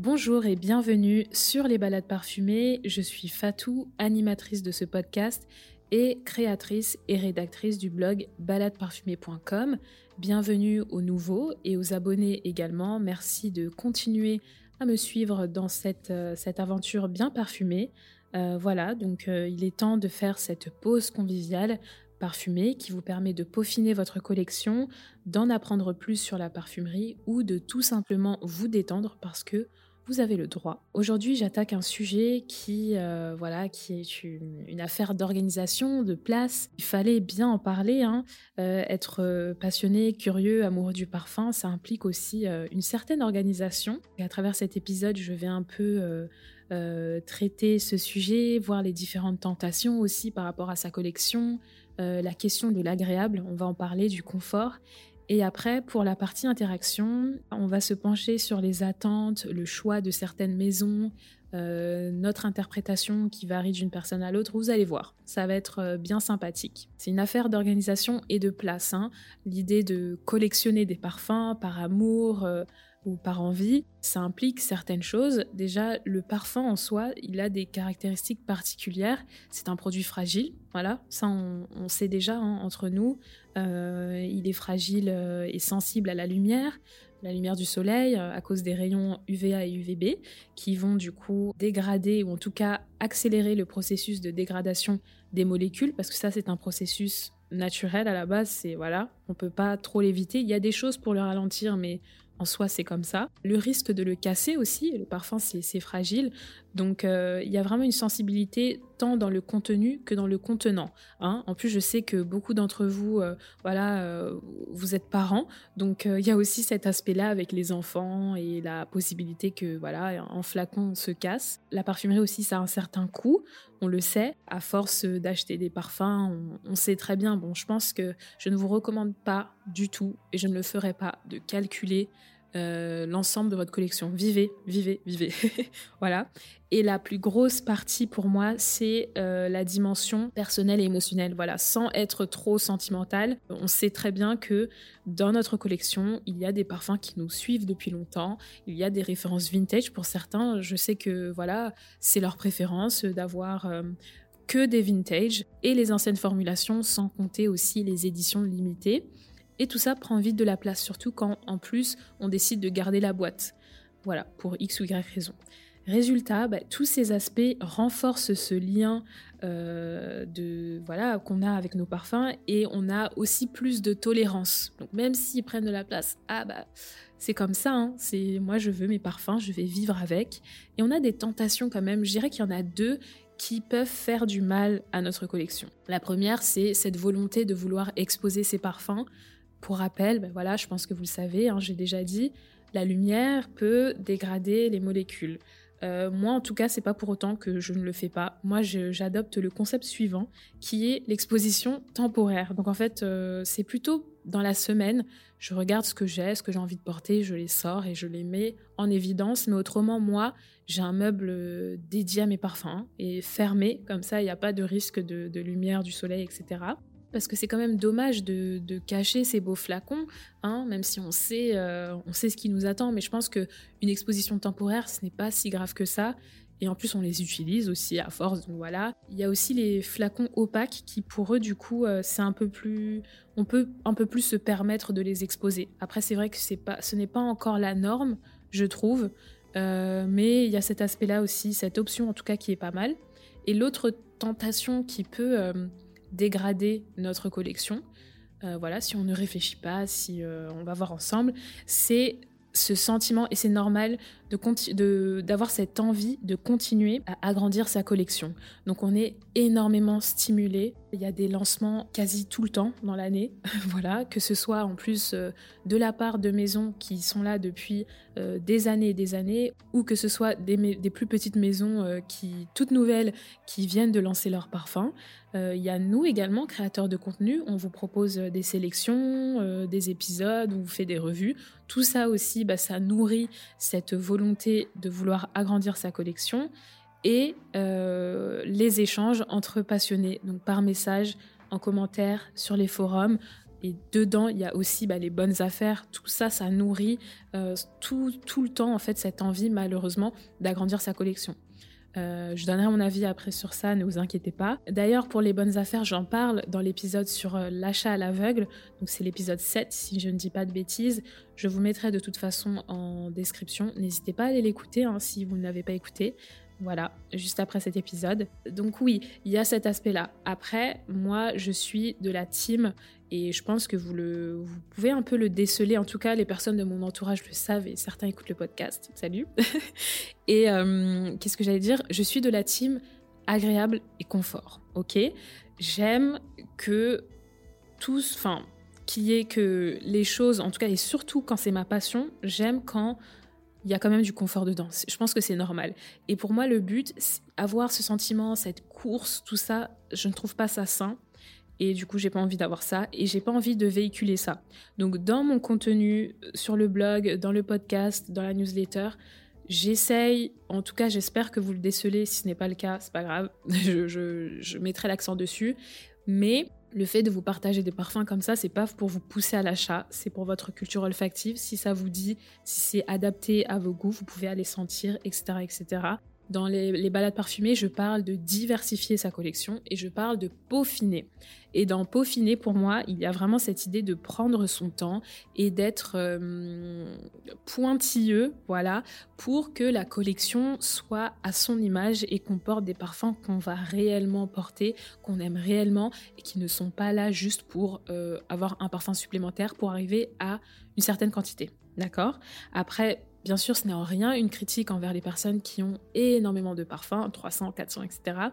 Bonjour et bienvenue sur les balades parfumées. Je suis Fatou, animatrice de ce podcast et créatrice et rédactrice du blog baladeparfumée.com. Bienvenue aux nouveaux et aux abonnés également. Merci de continuer à me suivre dans cette, euh, aventure bien parfumée. Euh, voilà, donc euh, il est temps de faire cette pause conviviale parfumée qui vous permet de peaufiner votre collection, d'en apprendre plus sur la parfumerie ou de tout simplement vous détendre parce que vous avez le droit. Aujourd'hui, j'attaque un sujet qui, euh, voilà, qui est une, affaire d'organisation, de place. Il fallait bien en parler. Hein. Euh, être euh, passionné, curieux, amoureux du parfum, ça implique aussi une certaine organisation. Et à travers cet épisode, je vais un peu traiter ce sujet, voir les différentes tentations aussi par rapport à sa collection, la question de l'agréable. On va en parler du confort et après, pour la partie interaction, on va se pencher sur les attentes, le choix de certaines maisons, euh, notre interprétation qui varie d'une personne à l'autre. Vous allez voir, ça va être euh, bien sympathique. C'est une affaire d'organisation et de place. Hein. L'idée de collectionner des parfums par amour, euh, ou par envie, ça implique certaines choses. Déjà, le parfum en soi, il a des caractéristiques particulières. C'est un produit fragile, voilà, ça on, sait déjà hein, entre nous. Euh, il est fragile euh, et sensible à la lumière, la lumière du soleil, euh, à cause des rayons UVA et UVB, qui vont du coup dégrader ou en tout cas accélérer le processus de dégradation des molécules, parce que ça c'est un processus naturel à la base, c'est voilà, on peut pas trop l'éviter. Il y a des choses pour le ralentir, mais en soi, c'est comme ça. Le risque de le casser aussi, le parfum, c'est fragile. Donc, euh, il y a vraiment une sensibilité tant dans le contenu que dans le contenant. Hein. En plus, je sais que beaucoup d'entre vous, euh, voilà, euh, vous êtes parents. Donc, il y a aussi cet aspect-là avec les enfants et la possibilité que, voilà, un flacon se casse. La parfumerie aussi, ça a un certain coût. On le sait. À force d'acheter des parfums, on, on sait très bien. Bon, je pense que je ne vous recommande pas du tout, et je ne le ferai pas, de calculer euh, l'ensemble de votre collection. Vivez, vivez, vivez. voilà. Et la plus grosse partie pour moi, c'est euh, la dimension personnelle et émotionnelle. Voilà, sans être trop sentimental, on sait très bien que dans notre collection, il y a des parfums qui nous suivent depuis longtemps. Il y a des références vintage pour certains. Je sais que voilà, c'est leur préférence d'avoir euh, que des vintage et les anciennes formulations, sans compter aussi les éditions limitées. Et tout ça prend vite de la place, surtout quand en plus on décide de garder la boîte. Voilà, pour X ou Y raison. Résultat, bah, tous ces aspects renforcent ce lien euh, voilà qu'on a avec nos parfums et on a aussi plus de tolérance. Donc même s'ils prennent de la place, ah bah c'est comme ça. Hein. moi je veux mes parfums, je vais vivre avec. Et on a des tentations quand même. Je dirais qu'il y en a deux qui peuvent faire du mal à notre collection. La première, c'est cette volonté de vouloir exposer ses parfums pour rappel, ben voilà, je pense que vous le savez, hein, j'ai déjà dit, la lumière peut dégrader les molécules. Euh, moi, en tout cas, c'est pas pour autant que je ne le fais pas. Moi, j'adopte le concept suivant, qui est l'exposition temporaire. Donc, en fait, euh, c'est plutôt dans la semaine, je regarde ce que j'ai, ce que j'ai envie de porter, je les sors et je les mets en évidence. Mais autrement, moi, j'ai un meuble dédié à mes parfums et fermé, comme ça, il n'y a pas de risque de lumière, du soleil, etc parce que c'est quand même dommage de, cacher ces beaux flacons, hein, même si on sait, euh, on sait ce qui nous attend. Mais je pense que une exposition temporaire, ce n'est pas si grave que ça. Et en plus, on les utilise aussi à force. Donc voilà. Il y a aussi les flacons opaques qui, pour eux, du coup, euh, c'est un peu plus, on peut un peu plus se permettre de les exposer. Après, c'est vrai que ce n'est pas encore la norme, je trouve. Euh, mais il y a cet aspect-là aussi, cette option en tout cas qui est pas mal. Et l'autre tentation qui peut dégrader notre collection. Euh, voilà, si on ne réfléchit pas, si euh, on va voir ensemble, c'est ce sentiment, et c'est normal, d'avoir cette envie de continuer à agrandir sa collection. Donc on est énormément stimulé. Il y a des lancements quasi tout le temps dans l'année, voilà, que ce soit en plus euh, de la part de maisons qui sont là depuis euh, des années et des années, ou que ce soit des, plus petites maisons euh, qui toutes nouvelles qui viennent de lancer leur parfum. Il y a nous également, créateurs de contenu, on vous propose des sélections, des épisodes, on fait des revues. Tout ça aussi, bah, ça nourrit cette volonté de vouloir agrandir sa collection et euh, les échanges entre passionnés, donc par message, en commentaire, sur les forums. Et dedans, il y a aussi bah, les bonnes affaires. Tout ça, ça nourrit euh, tout, tout le temps, en fait, cette envie, malheureusement, d'agrandir sa collection. Euh, je donnerai mon avis après sur ça, ne vous inquiétez pas. D'ailleurs, pour les bonnes affaires, j'en parle dans l'épisode sur euh, l'achat à l'aveugle. Donc c'est l'épisode 7, si je ne dis pas de bêtises. Je vous mettrai de toute façon en description. N'hésitez pas à aller l'écouter hein, si vous ne l'avez pas écouté. Voilà, juste après cet épisode. Donc oui, il y a cet aspect-là. Après, moi, je suis de la team et je pense que vous, le, vous pouvez un peu le déceler. En tout cas, les personnes de mon entourage le savent et certains écoutent le podcast. Salut. et euh, qu'est-ce que j'allais dire? Je suis de la team agréable et confort. Ok? J'aime que tous, enfin, qu'il y ait que les choses, en tout cas, et surtout quand c'est ma passion, j'aime quand il y a quand même du confort dedans. Je pense que c'est normal. Et pour moi, le but, avoir ce sentiment, cette course, tout ça, je ne trouve pas ça sain. Et du coup, j'ai pas envie d'avoir ça et j'ai pas envie de véhiculer ça. Donc, dans mon contenu, euh, sur le blog, dans le podcast, dans la newsletter, j'essaye, en tout cas, j'espère que vous le décelez. Si ce n'est pas le cas, c'est pas grave. je, je mettrai l'accent dessus. Mais le fait de vous partager des parfums comme ça, c'est pas pour vous pousser à l'achat, c'est pour votre culture olfactive. Si ça vous dit, si c'est adapté à vos goûts, vous pouvez aller sentir, etc., etc. Dans les, balades parfumées, je parle de diversifier sa collection et je parle de peaufiner. Et dans peaufiner, pour moi, il y a vraiment cette idée de prendre son temps et d'être euh, pointilleux, voilà, pour que la collection soit à son image et qu'on porte des parfums qu'on va réellement porter, qu'on aime réellement et qui ne sont pas là juste pour euh, avoir un parfum supplémentaire pour arriver à une certaine quantité. D'accord? Après, Bien sûr, ce n'est en rien une critique envers les personnes qui ont énormément de parfums, 300, 400, etc.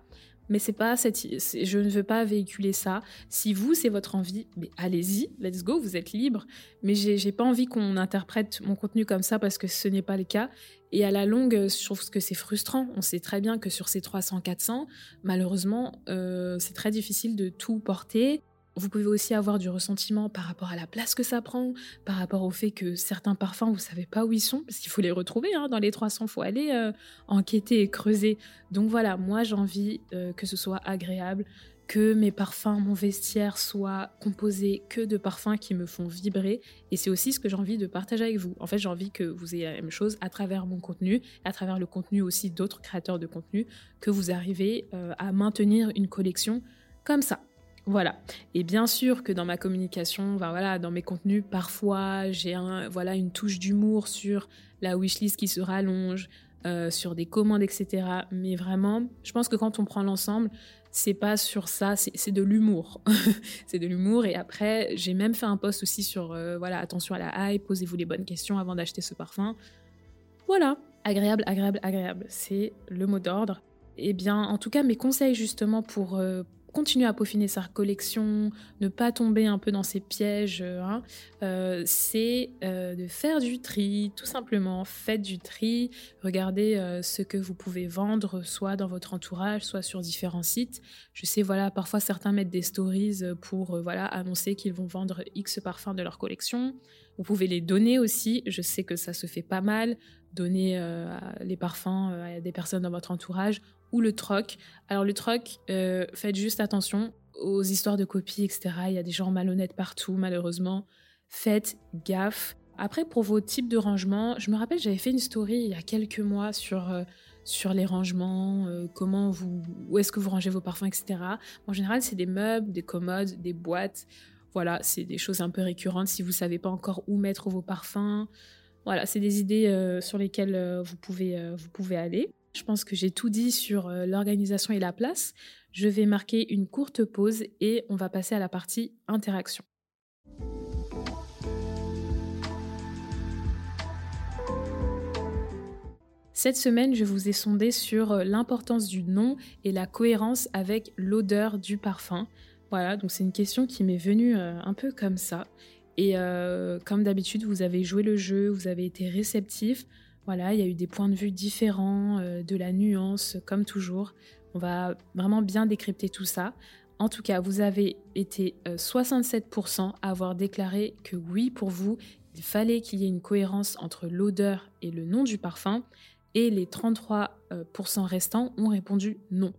Mais c'est pas cette, je ne veux pas véhiculer ça. Si vous, c'est votre envie, mais allez-y, let's go, vous êtes libre. Mais j'ai pas envie qu'on interprète mon contenu comme ça parce que ce n'est pas le cas. Et à la longue, je trouve que c'est frustrant. On sait très bien que sur ces 300, 400, malheureusement, euh, c'est très difficile de tout porter. Vous pouvez aussi avoir du ressentiment par rapport à la place que ça prend, par rapport au fait que certains parfums, vous savez pas où ils sont, parce qu'il faut les retrouver hein, dans les 300, il faut aller euh, enquêter et creuser. Donc voilà, moi j'ai envie euh, que ce soit agréable, que mes parfums, mon vestiaire soit composé que de parfums qui me font vibrer. Et c'est aussi ce que j'ai envie de partager avec vous. En fait, j'ai envie que vous ayez la même chose à travers mon contenu, à travers le contenu aussi d'autres créateurs de contenu, que vous arrivez euh, à maintenir une collection comme ça. Voilà. Et bien sûr que dans ma communication, voilà, dans mes contenus, parfois j'ai un, voilà, une touche d'humour sur la wishlist qui se rallonge, euh, sur des commandes, etc. Mais vraiment, je pense que quand on prend l'ensemble, c'est pas sur ça, c'est de l'humour. c'est de l'humour. Et après, j'ai même fait un post aussi sur, euh, voilà, attention à la hype, posez-vous les bonnes questions avant d'acheter ce parfum. Voilà. Agréable, agréable, agréable. C'est le mot d'ordre. Eh bien, en tout cas, mes conseils justement pour, euh, continuer à peaufiner sa collection, ne pas tomber un peu dans ces pièges, euh, hein, euh, c'est euh, de faire du tri, tout simplement. Faites du tri, regardez ce que vous pouvez vendre, soit dans votre entourage, soit sur différents sites. Je sais, voilà, parfois certains mettent des stories pour voilà annoncer qu'ils vont vendre X parfums de leur collection. Vous pouvez les donner aussi. Je sais que ça se fait pas mal. Donner les parfums à des personnes dans votre entourage ou le troc. Alors le troc, euh, faites juste attention aux histoires de copies, etc. Il y a des gens malhonnêtes partout, malheureusement. Faites gaffe. Après, pour vos types de rangements, je me rappelle, j'avais fait une story il y a quelques mois sur, euh, sur les rangements, euh, comment vous, où est-ce que vous rangez vos parfums, etc. En général, c'est des meubles, des commodes, des boîtes. Voilà, c'est des choses un peu récurrentes si vous savez pas encore où mettre vos parfums. Voilà, c'est des idées sur lesquelles vous, pouvez, vous pouvez aller. Je pense que j'ai tout dit sur euh, l'organisation et la place. Je vais marquer une courte pause et on va passer à la partie interaction. Cette semaine, je vous ai sondé sur euh, l'importance du nom et la cohérence avec l'odeur du parfum. Voilà, donc c'est une question qui m'est venue euh, un peu comme ça. Et comme d'habitude, vous avez joué le jeu, vous avez été réceptif. Voilà, il y a eu des points de vue différents, euh, de la nuance, comme toujours. On va vraiment bien décrypter tout ça. En tout cas, vous avez été 67% euh, à avoir déclaré que oui, pour vous, il fallait qu'il y ait une cohérence entre l'odeur et le nom du parfum. Et les 33% restants ont répondu non.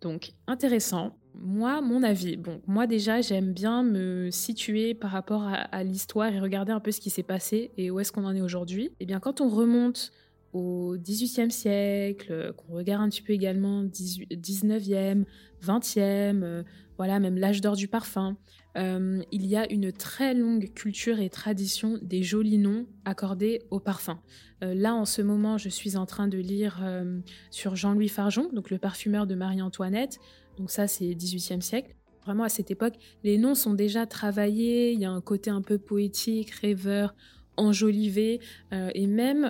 Donc, intéressant. Moi, mon avis, bon, moi déjà, j'aime bien me situer par rapport à, l'histoire et regarder un peu ce qui s'est passé et où est-ce qu'on en est aujourd'hui. Et eh bien, quand on remonte au XVIIIe siècle, qu'on regarde un petit peu également 19e, 20e, voilà, même l'âge d'or du parfum, euh, il y a une très longue culture et tradition des jolis noms accordés au parfum. Euh, là, en ce moment, je suis en train de lire euh, sur Jean-Louis Farjon, donc le parfumeur de Marie-Antoinette. Donc ça, c'est 18e siècle. Vraiment, à cette époque, les noms sont déjà travaillés, il y a un côté un peu poétique, rêveur, enjolivé, et même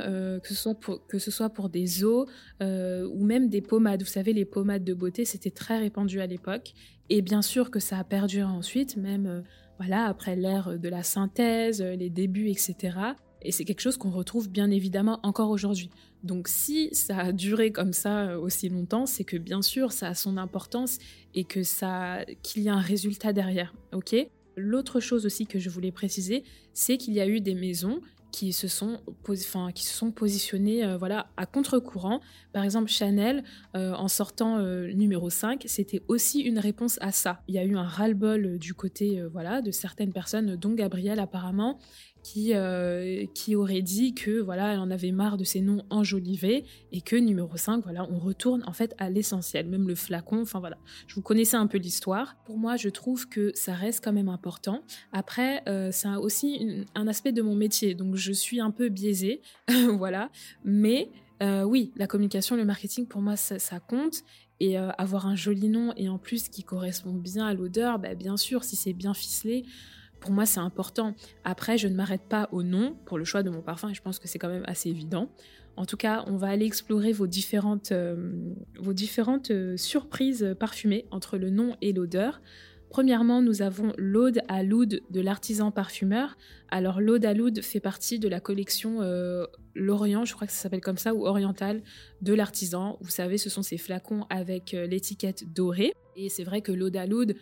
que, ce soit pour, que ce soit pour des eaux ou même des pommades. Vous savez, les pommades de beauté, c'était très répandu à l'époque. Et bien sûr que ça a perduré ensuite, même euh, voilà après l'ère de la synthèse, euh, les débuts, etc. Et c'est quelque chose qu'on retrouve bien évidemment encore aujourd'hui. Donc si ça a duré comme ça euh, aussi longtemps, c'est que bien sûr ça a son importance et que ça qu'il y a un résultat derrière. Ok? L'autre chose aussi que je voulais préciser, c'est qu'il y a eu des maisons qui se sont, enfin, qui se sont euh, voilà, à contre-courant. Par exemple, Chanel, euh, en sortant numéro 5, c'était aussi une réponse à ça. Il y a eu un ras-le-bol du côté voilà, de certaines personnes, dont Gabrielle apparemment, qui, euh, qui aurait dit que voilà, elle en avait marre de ces noms enjolivés et que numéro 5, voilà, on retourne en fait à l'essentiel, même le flacon, enfin voilà. Je vous connaissais un peu l'histoire. Pour moi, je trouve que ça reste quand même important. Après, euh, c'est aussi un aspect de mon métier, donc je suis un peu biaisée, voilà. Mais euh, oui, la communication, le marketing, pour moi, ça, compte. Et avoir un joli nom et en plus qui correspond bien à l'odeur, bah, bien sûr, si c'est bien ficelé, pour moi, c'est important. Après, je ne m'arrête pas au nom pour le choix de mon parfum et je pense que c'est quand même assez évident. En tout cas, on va aller explorer vos différentes, euh, euh, surprises parfumées entre le nom et l'odeur. Premièrement, nous avons l'Aude à l'Oud de l'artisan parfumeur. Alors, l'Aude à l'Oud fait partie de la collection euh, L'Orient, je crois que ça s'appelle comme ça, ou Oriental, de l'artisan. Vous savez, ce sont ces flacons avec l'étiquette dorée. Et c'est vrai que l'Aude à l'Oud,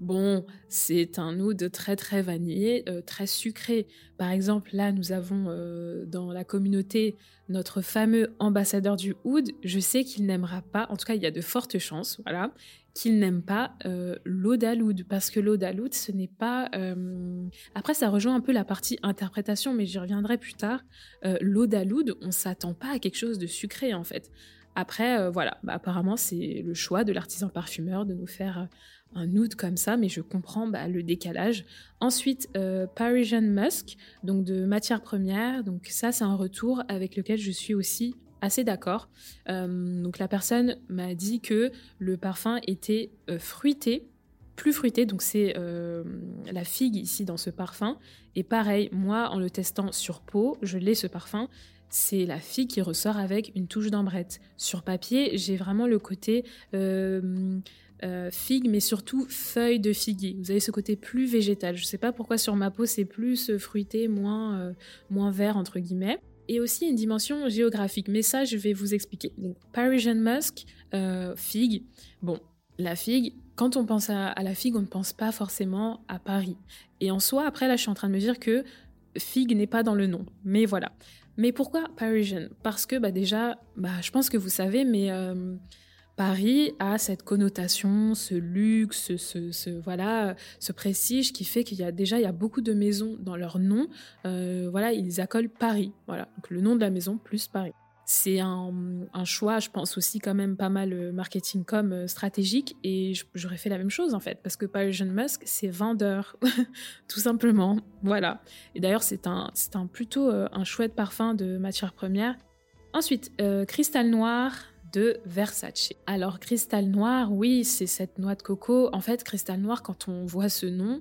Bon, c'est un oud très très vanillé, euh, très sucré. Par exemple, là, nous avons euh, dans la communauté notre fameux ambassadeur du oud. Je sais qu'il n'aimera pas, en tout cas, il y a de fortes chances, voilà, qu'il n'aime pas euh, l'oud à l'oud, parce que l'oud à l'oud, ce n'est pas. Après, ça rejoint un peu la partie interprétation, mais j'y reviendrai plus tard. l'oud à l'oud, on s'attend pas à quelque chose de sucré, en fait. Après, voilà, bah, apparemment, c'est le choix de l'artisan parfumeur de nous faire un oud comme ça, mais je comprends bah, le décalage. Ensuite, euh, Parisian Musk, donc de matière première. Donc ça, c'est un retour avec lequel je suis aussi assez d'accord. Euh, donc la personne m'a dit que le parfum était euh, fruité, plus fruité, donc c'est la figue ici dans ce parfum. Et pareil, moi, en le testant sur peau, je l'ai ce parfum c'est la figue qui ressort avec une touche d'ambrette. Sur papier, j'ai vraiment le côté figue, mais surtout feuille de figuier. Vous avez ce côté plus végétal. Je ne sais pas pourquoi sur ma peau c'est plus euh, fruité, moins, euh, moins vert entre guillemets. Et aussi une dimension géographique. Mais ça, je vais vous expliquer. Donc, Parisian Musk, figue. Bon, la figue, quand on pense à, la figue, on ne pense pas forcément à Paris. Et en soi, après, là, je suis en train de me dire que figue n'est pas dans le nom. Mais voilà. Mais pourquoi Parisian? Parce que bah, déjà, bah, je pense que vous savez, mais Paris a cette connotation, ce luxe, ce, voilà, ce prestige qui fait qu'il y a déjà il y a beaucoup de maisons dans leur nom. Euh, voilà, ils accolent Paris. Voilà, le nom de la maison plus Paris. C'est un, choix, je pense aussi quand même pas mal euh, marketing comme euh, stratégique et j'aurais fait la même chose en fait parce que Parisian Musk c'est vendeur tout simplement. Voilà. Et d'ailleurs c'est un c'est un plutôt un chouette parfum de matière première. Ensuite, cristal noir, de Versace. Alors cristal noir, oui, c'est cette noix de coco. En fait, cristal noir, quand on voit ce nom,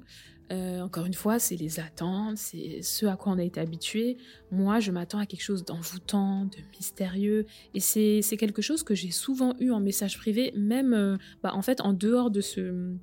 euh, encore une fois, c'est les attentes, c'est ce à quoi on a été habitué. Moi, je m'attends à quelque chose d'envoûtant, de mystérieux, et c'est quelque chose que j'ai souvent eu en message privé, même euh, bah, en fait en dehors de ce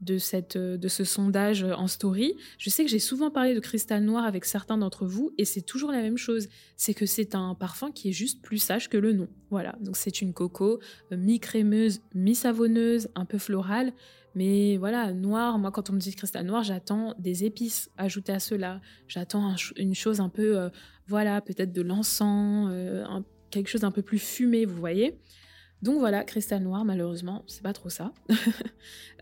de, cette, euh, de ce sondage en story, je sais que j'ai souvent parlé de cristal noir avec certains d'entre vous et c'est toujours la même chose. C'est que c'est un parfum qui est juste plus sage que le nom. Voilà, donc c'est une coco euh, mi-crémeuse, mi-savonneuse, un peu florale. Mais voilà, noir, moi quand on me dit cristal noir, j'attends des épices ajoutées à cela. J'attends une chose un peu, euh, voilà, peut-être de l'encens, quelque chose un peu plus fumé, vous voyez. Donc voilà, Cristal Noir, malheureusement, c'est pas trop ça.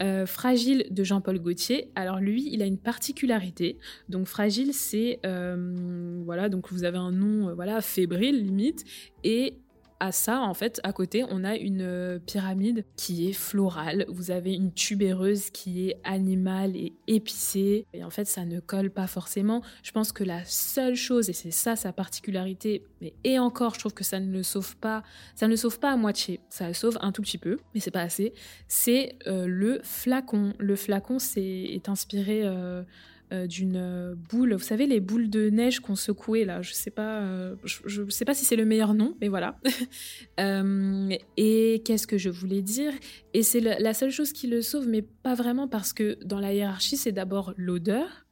Euh, fragile de Jean-Paul Gaultier. Alors lui, il a une particularité. Donc Fragile, c'est euh, voilà, donc vous avez un nom euh, voilà fébrile limite et à ça, en fait, à côté, on a une euh, pyramide qui est florale. Vous avez une tubéreuse qui est animale et épicée. Et en fait, ça ne colle pas forcément. Je pense que la seule chose, et c'est ça sa particularité, mais et encore, je trouve que ça ne le sauve pas. Ça ne le sauve pas à moitié. Ça le sauve un tout petit peu, mais c'est pas assez. C'est euh, le flacon. Le flacon, c'est est inspiré. Euh, euh, d'une euh, boule. Vous savez, les boules de neige qu'on secouait là. Je sais pas, euh, je, sais pas si c'est le meilleur nom, mais voilà. et qu'est-ce que je voulais dire? Et c'est la, seule chose qui le sauve, mais pas vraiment parce que dans la hiérarchie, c'est d'abord l'odeur.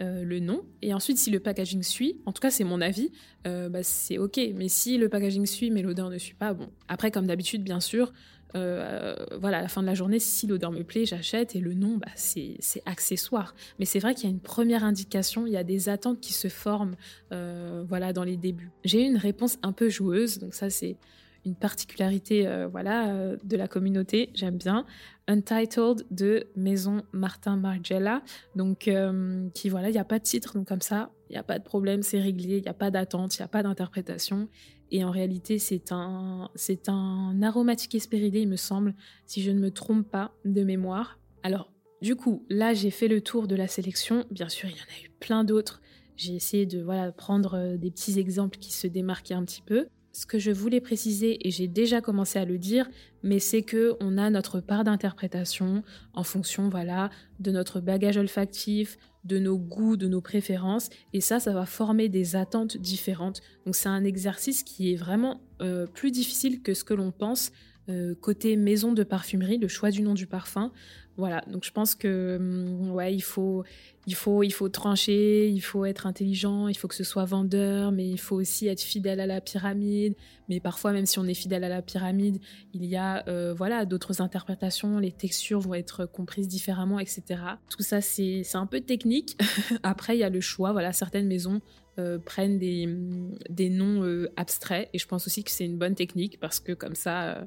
le nom et ensuite si le packaging suit en tout cas c'est mon avis bah, c'est ok mais si le packaging suit mais l'odeur ne suit pas bon après comme d'habitude bien sûr euh, voilà, à la fin de la journée, si l'odeur me plaît, j'achète. Et le nom, bah, c'est accessoire. Mais c'est vrai qu'il y a une première indication, il y a des attentes qui se forment euh, voilà, dans les débuts. J'ai eu une réponse un peu joueuse, donc ça c'est une particularité euh, voilà, de la communauté, j'aime bien. Untitled de Maison Martin Margiela, donc qui voilà, il n'y a pas de titre, donc comme ça, il n'y a pas de problème, c'est réglé, il n'y a pas d'attente, il n'y a pas d'interprétation. Et en réalité, c'est un, c'est un aromatique espéridé, il me semble, si je ne me trompe pas de mémoire. Alors, du coup, là, j'ai fait le tour de la sélection. Bien sûr, il y en a eu plein d'autres. J'ai essayé de voilà, prendre euh, des petits exemples qui se démarquaient un petit peu. Ce que je voulais préciser, et j'ai déjà commencé à le dire, mais c'est que on a notre part d'interprétation en fonction, voilà, de notre bagage olfactif, de nos goûts, de nos préférences, et ça, ça va former des attentes différentes. Donc c'est un exercice qui est vraiment euh, plus difficile que ce que l'on pense. Euh, côté maison de parfumerie, le choix du nom du parfum, voilà, donc je pense que hum, ouais, il faut, il faut, il faut trancher, il faut être intelligent, il faut que ce soit vendeur, mais il faut aussi être fidèle à la pyramide. Mais parfois, même si on est fidèle à la pyramide, il y a euh, voilà d'autres interprétations, les textures vont être comprises différemment, etc. Tout ça, c'est un peu technique. Après, il y a le choix. Voilà, certaines maisons euh, prennent des, des noms abstraits, et je pense aussi que c'est une bonne technique parce que comme ça,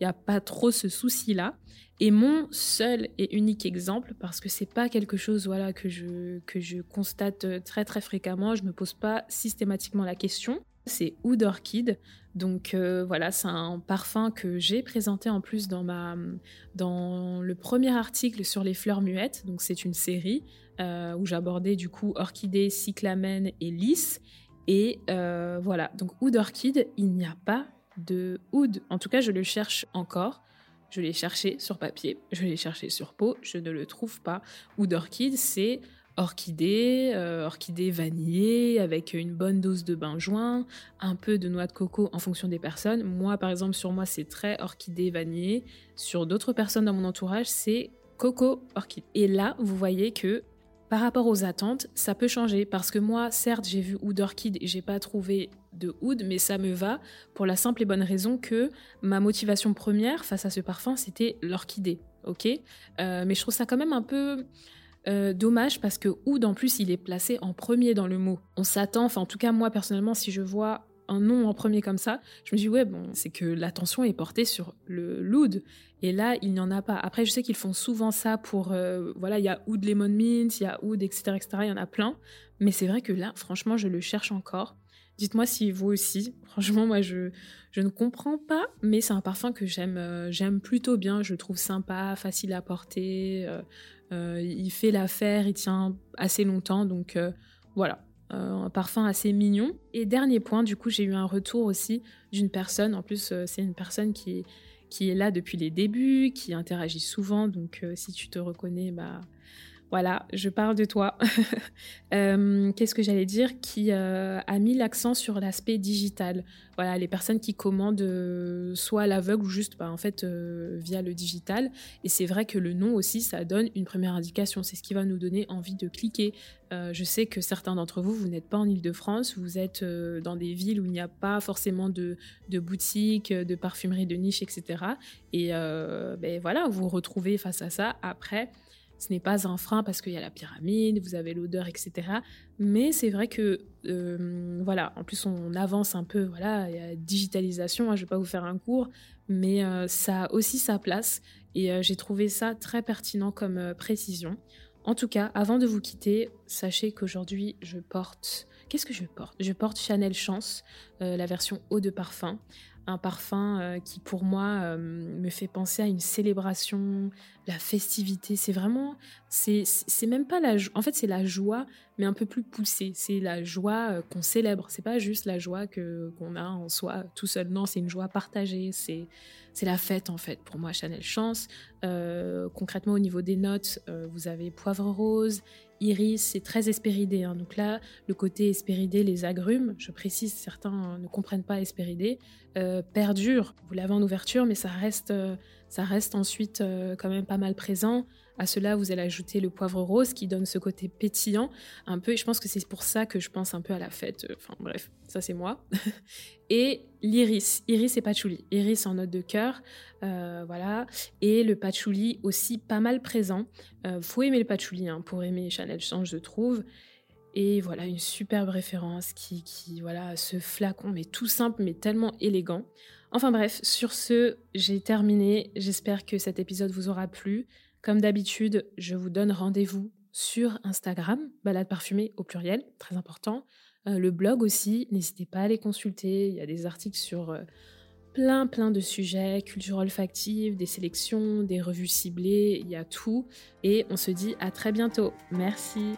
il n'y a pas trop ce souci-là. Et mon seul et unique exemple, parce que c'est pas quelque chose voilà que je que je constate très très fréquemment, je me pose pas systématiquement la question, c'est Oud Orchid. Donc euh, voilà, c'est un parfum que j'ai présenté en plus dans ma dans le premier article sur les fleurs muettes. Donc c'est une série euh, où j'abordais du coup orchidées, cyclamène et lys. Et euh, voilà, donc Oud Orchid, il n'y a pas de oud. En tout cas, je le cherche encore. Je l'ai cherché sur papier, je l'ai cherché sur peau, je ne le trouve pas. Oud orchide, c'est orchidée, euh, orchidée vanillée avec une bonne dose de benjoin, un peu de noix de coco en fonction des personnes. Moi, par exemple, sur moi, c'est très orchidée vanillée. Sur d'autres personnes dans mon entourage, c'est coco orchide. Et là, vous voyez que par rapport aux attentes, ça peut changer parce que moi, certes, j'ai vu Oud Orchid et j'ai pas trouvé de oud, mais ça me va pour la simple et bonne raison que ma motivation première face à ce parfum, c'était l'orchidée, ok? Euh, Mais je trouve ça quand même un peu euh, dommage parce que oud, en plus, il est placé en premier dans le mot. On s'attend, enfin en tout cas moi personnellement, si je vois un nom en premier comme ça, je me dis ouais bon c'est que l'attention est portée sur le l'oud et là il n'y en a pas. Après je sais qu'ils font souvent ça pour euh, voilà il y a oud lemon mint, il y a oud etc etc il y en a plein, mais c'est vrai que là franchement je le cherche encore. Dites-moi si vous aussi. Franchement moi je je ne comprends pas, mais c'est un parfum que j'aime euh, j'aime plutôt bien. Je le trouve sympa, facile à porter. Euh, il fait l'affaire, il tient assez longtemps donc voilà un parfum assez mignon. Et dernier point, du coup, j'ai eu un retour aussi d'une personne. En plus, euh, c'est une personne qui, qui est là depuis les débuts, qui interagit souvent. Donc, euh, si tu te reconnais, bah, voilà, je parle de toi. Euh, qu'est-ce que j'allais dire Qui euh, a mis l'accent sur l'aspect digital? Voilà, les personnes qui commandent euh, soit à l'aveugle ou juste bah, en fait via le digital. Et c'est vrai que le nom aussi, ça donne une première indication. C'est ce qui va nous donner envie de cliquer. je sais que certains d'entre vous, vous n'êtes pas en Ile-de-France, vous êtes dans des villes où il n'y a pas forcément de, boutiques, de parfumerie de niche, etc. Et ben voilà, vous vous retrouvez face à ça. Après, ce n'est pas un frein parce qu'il y a la pyramide, vous avez l'odeur, etc. Mais c'est vrai que, euh, voilà, en plus on avance un peu, voilà, il y a digitalisation, hein, je ne vais pas vous faire un cours, mais euh, ça a aussi sa place et euh, j'ai trouvé ça très pertinent comme précision. En tout cas, avant de vous quitter, sachez qu'aujourd'hui je porte... Qu'est-ce que je porte? Je porte Chanel Chance, la version eau de parfum un parfum euh, qui pour moi euh, me fait penser à une célébration, la festivité. C'est vraiment, c'est même pas la, en fait c'est la joie, mais un peu plus poussée. C'est la joie euh, qu'on célèbre. C'est pas juste la joie que qu'on a en soi tout seul. Non, c'est une joie partagée. C'est c'est la fête en fait. Pour moi, Chanel Chance. concrètement au niveau des notes, vous avez poivre rose, iris, c'est très espéridé. Hein. Donc là, le côté espéridé, les agrumes, je précise, certains ne comprennent pas espéridé, euh, perdure. Vous l'avez en ouverture, mais ça reste, euh, ça reste ensuite euh, quand même pas mal présent. À cela, vous allez ajouter le poivre rose qui donne ce côté pétillant un peu. Et je pense que c'est pour ça que je pense un peu à la fête. Enfin bref, ça c'est moi. et l'iris, iris et patchouli. Iris en note de cœur, euh, voilà. Et le patchouli aussi pas mal présent. Euh, faut aimer le patchouli hein, pour aimer Chanel Change, je trouve. Et voilà, une superbe référence qui, qui, voilà, ce flacon, mais tout simple, mais tellement élégant. Enfin bref, sur ce, j'ai terminé. J'espère que cet épisode vous aura plu. Comme d'habitude, je vous donne rendez-vous sur Instagram, balade parfumée au pluriel, très important. Euh, le blog aussi, n'hésitez pas à les consulter. Il y a des articles sur euh, plein plein de sujets, culture olfactive, des sélections, des revues ciblées, il y a tout. Et on se dit à très bientôt. Merci.